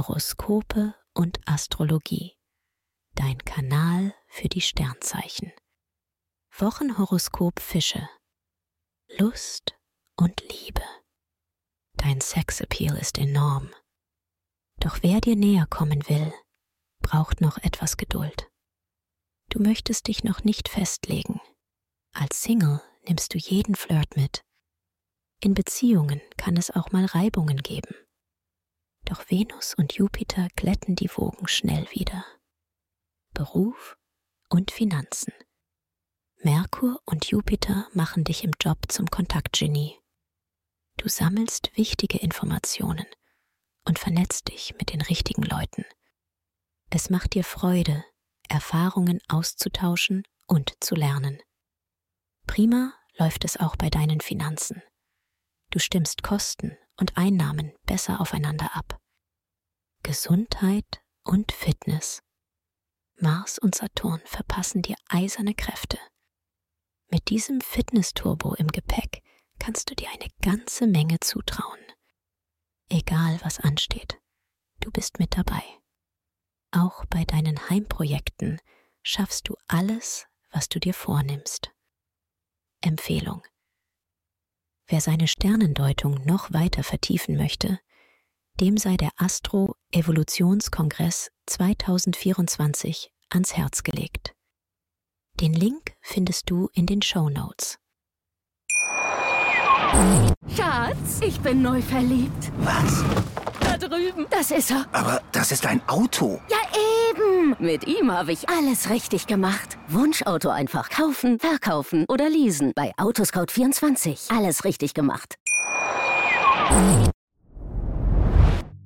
Horoskope und Astrologie. Dein Kanal für die Sternzeichen. Wochenhoroskop Fische. Lust und Liebe. Dein Sexappeal ist enorm. Doch wer dir näher kommen will, braucht noch etwas Geduld. Du möchtest dich noch nicht festlegen. Als Single nimmst du jeden Flirt mit. In Beziehungen kann es auch mal Reibungen geben. Doch Venus und Jupiter glätten die Wogen schnell wieder. Beruf und Finanzen. Merkur und Jupiter machen dich im Job zum Kontaktgenie. Du sammelst wichtige Informationen und vernetzt dich mit den richtigen Leuten. Es macht dir Freude, Erfahrungen auszutauschen und zu lernen. Prima läuft es auch bei deinen Finanzen. Du stimmst Kosten und Einnahmen besser aufeinander ab. Gesundheit und Fitness. Mars und Saturn verpassen dir eiserne Kräfte. Mit diesem Fitness-Turbo im Gepäck kannst du dir eine ganze Menge zutrauen. Egal was ansteht, du bist mit dabei. Auch bei deinen Heimprojekten schaffst du alles, was du dir vornimmst. Empfehlung. Wer seine Sternendeutung noch weiter vertiefen möchte, dem sei der Astro Evolutionskongress 2024 ans Herz gelegt. Den Link findest du in den Show Notes. Schatz, ich bin neu verliebt. Was? Da drüben. Das ist er. Aber das ist ein Auto. Ja, eben. Mit ihm habe ich alles richtig gemacht. Wunschauto einfach kaufen, verkaufen oder leasen. Bei Autoscout24. Alles richtig gemacht.